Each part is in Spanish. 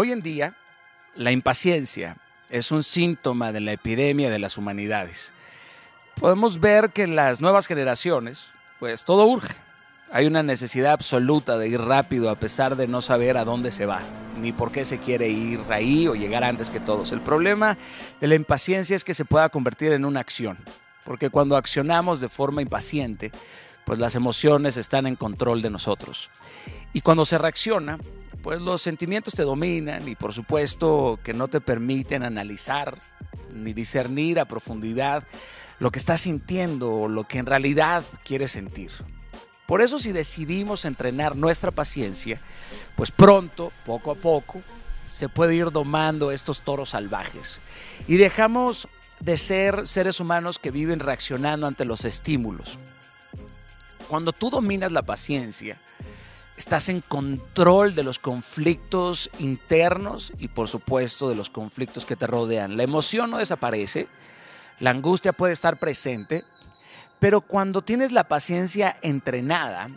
Hoy en día, la impaciencia es un síntoma de la epidemia de las humanidades. Podemos ver que en las nuevas generaciones, pues todo urge. Hay una necesidad absoluta de ir rápido a pesar de no saber a dónde se va, ni por qué se quiere ir ahí o llegar antes que todos. El problema de la impaciencia es que se pueda convertir en una acción, porque cuando accionamos de forma impaciente, pues las emociones están en control de nosotros. Y cuando se reacciona, pues los sentimientos te dominan y por supuesto que no te permiten analizar ni discernir a profundidad lo que estás sintiendo o lo que en realidad quieres sentir. Por eso si decidimos entrenar nuestra paciencia, pues pronto, poco a poco, se puede ir domando estos toros salvajes y dejamos de ser seres humanos que viven reaccionando ante los estímulos. Cuando tú dominas la paciencia, estás en control de los conflictos internos y por supuesto de los conflictos que te rodean. La emoción no desaparece, la angustia puede estar presente, pero cuando tienes la paciencia entrenada,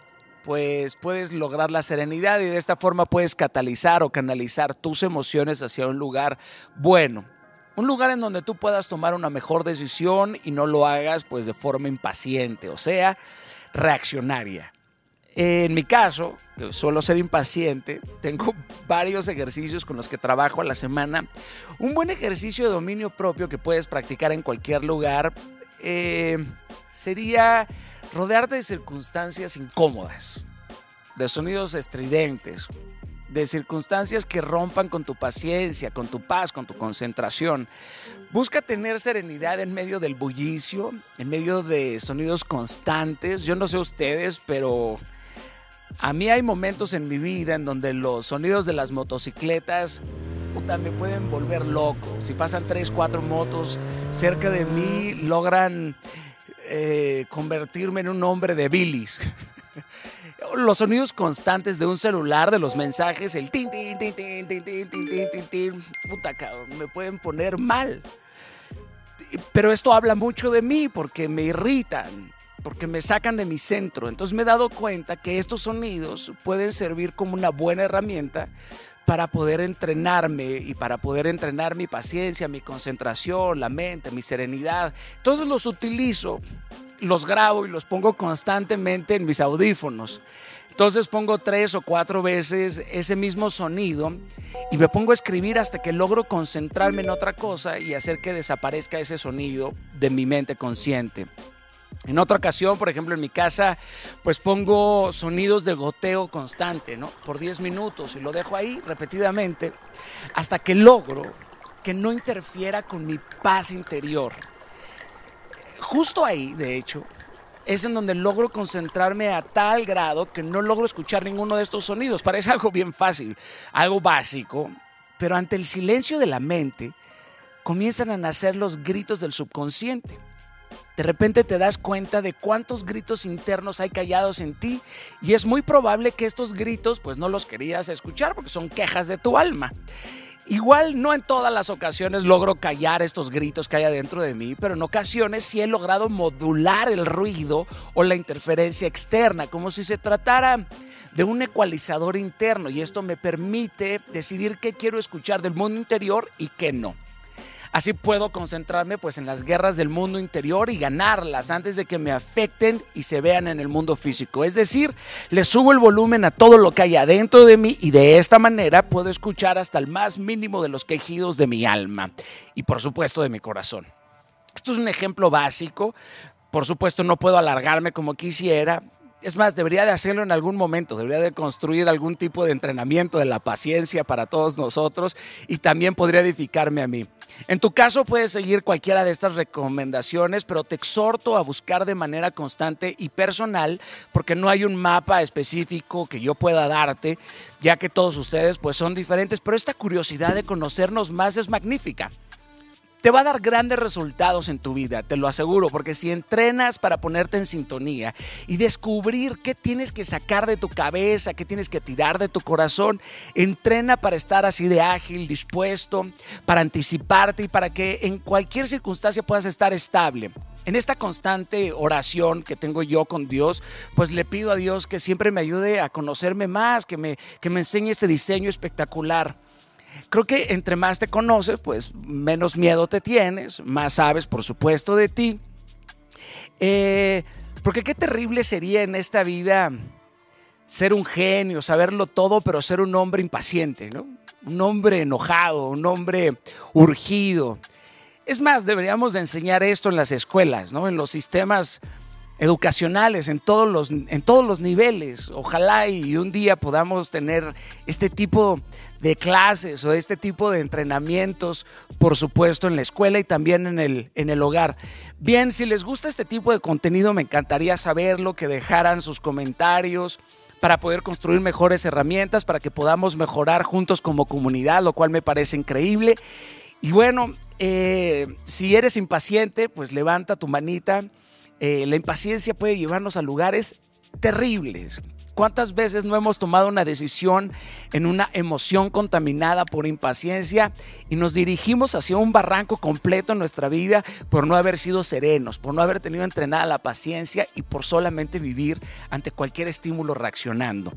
pues puedes lograr la serenidad y de esta forma puedes catalizar o canalizar tus emociones hacia un lugar bueno. Un lugar en donde tú puedas tomar una mejor decisión y no lo hagas pues de forma impaciente, o sea, reaccionaria. En mi caso, suelo ser impaciente, tengo varios ejercicios con los que trabajo a la semana. Un buen ejercicio de dominio propio que puedes practicar en cualquier lugar eh, sería rodearte de circunstancias incómodas, de sonidos estridentes, de circunstancias que rompan con tu paciencia, con tu paz, con tu concentración. Busca tener serenidad en medio del bullicio, en medio de sonidos constantes. Yo no sé ustedes, pero a mí hay momentos en mi vida en donde los sonidos de las motocicletas me pueden volver loco. Si pasan tres, cuatro motos cerca de mí, logran eh, convertirme en un hombre de bilis. Los sonidos constantes de un celular, de los mensajes, el tin, tin, tin, tin, tin, tin, tin, tin, tin, puta cabrón, me pueden poner mal. Pero esto habla mucho de mí porque me irritan porque me sacan de mi centro. Entonces me he dado cuenta que estos sonidos pueden servir como una buena herramienta para poder entrenarme y para poder entrenar mi paciencia, mi concentración, la mente, mi serenidad. Entonces los utilizo, los grabo y los pongo constantemente en mis audífonos. Entonces pongo tres o cuatro veces ese mismo sonido y me pongo a escribir hasta que logro concentrarme en otra cosa y hacer que desaparezca ese sonido de mi mente consciente. En otra ocasión, por ejemplo, en mi casa, pues pongo sonidos de goteo constante, ¿no? Por 10 minutos y lo dejo ahí repetidamente hasta que logro que no interfiera con mi paz interior. Justo ahí, de hecho, es en donde logro concentrarme a tal grado que no logro escuchar ninguno de estos sonidos. Parece algo bien fácil, algo básico, pero ante el silencio de la mente comienzan a nacer los gritos del subconsciente de repente te das cuenta de cuántos gritos internos hay callados en ti y es muy probable que estos gritos pues no los querías escuchar porque son quejas de tu alma. Igual no en todas las ocasiones logro callar estos gritos que hay adentro de mí, pero en ocasiones sí he logrado modular el ruido o la interferencia externa, como si se tratara de un ecualizador interno y esto me permite decidir qué quiero escuchar del mundo interior y qué no. Así puedo concentrarme pues en las guerras del mundo interior y ganarlas antes de que me afecten y se vean en el mundo físico. Es decir, le subo el volumen a todo lo que hay adentro de mí y de esta manera puedo escuchar hasta el más mínimo de los quejidos de mi alma y por supuesto de mi corazón. Esto es un ejemplo básico. Por supuesto no puedo alargarme como quisiera, es más, debería de hacerlo en algún momento, debería de construir algún tipo de entrenamiento de la paciencia para todos nosotros y también podría edificarme a mí. En tu caso puedes seguir cualquiera de estas recomendaciones, pero te exhorto a buscar de manera constante y personal porque no hay un mapa específico que yo pueda darte, ya que todos ustedes pues son diferentes, pero esta curiosidad de conocernos más es magnífica te va a dar grandes resultados en tu vida, te lo aseguro, porque si entrenas para ponerte en sintonía y descubrir qué tienes que sacar de tu cabeza, qué tienes que tirar de tu corazón, entrena para estar así de ágil, dispuesto, para anticiparte y para que en cualquier circunstancia puedas estar estable. En esta constante oración que tengo yo con Dios, pues le pido a Dios que siempre me ayude a conocerme más, que me, que me enseñe este diseño espectacular creo que entre más te conoces, pues menos miedo te tienes, más sabes, por supuesto, de ti. Eh, porque qué terrible sería en esta vida ser un genio, saberlo todo, pero ser un hombre impaciente, ¿no? Un hombre enojado, un hombre urgido. Es más, deberíamos de enseñar esto en las escuelas, ¿no? En los sistemas educacionales en todos los, en todos los niveles. Ojalá y un día podamos tener este tipo de clases o este tipo de entrenamientos, por supuesto, en la escuela y también en el, en el hogar. Bien, si les gusta este tipo de contenido, me encantaría saberlo, que dejaran sus comentarios para poder construir mejores herramientas, para que podamos mejorar juntos como comunidad, lo cual me parece increíble. Y bueno, eh, si eres impaciente, pues levanta tu manita eh, la impaciencia puede llevarnos a lugares terribles. ¿Cuántas veces no hemos tomado una decisión en una emoción contaminada por impaciencia y nos dirigimos hacia un barranco completo en nuestra vida por no haber sido serenos, por no haber tenido entrenada la paciencia y por solamente vivir ante cualquier estímulo reaccionando?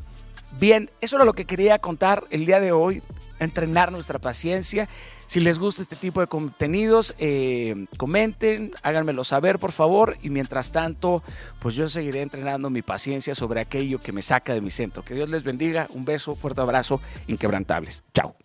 Bien, eso era lo que quería contar el día de hoy entrenar nuestra paciencia. Si les gusta este tipo de contenidos, eh, comenten, háganmelo saber, por favor. Y mientras tanto, pues yo seguiré entrenando mi paciencia sobre aquello que me saca de mi centro. Que Dios les bendiga. Un beso, fuerte abrazo, inquebrantables. Chao.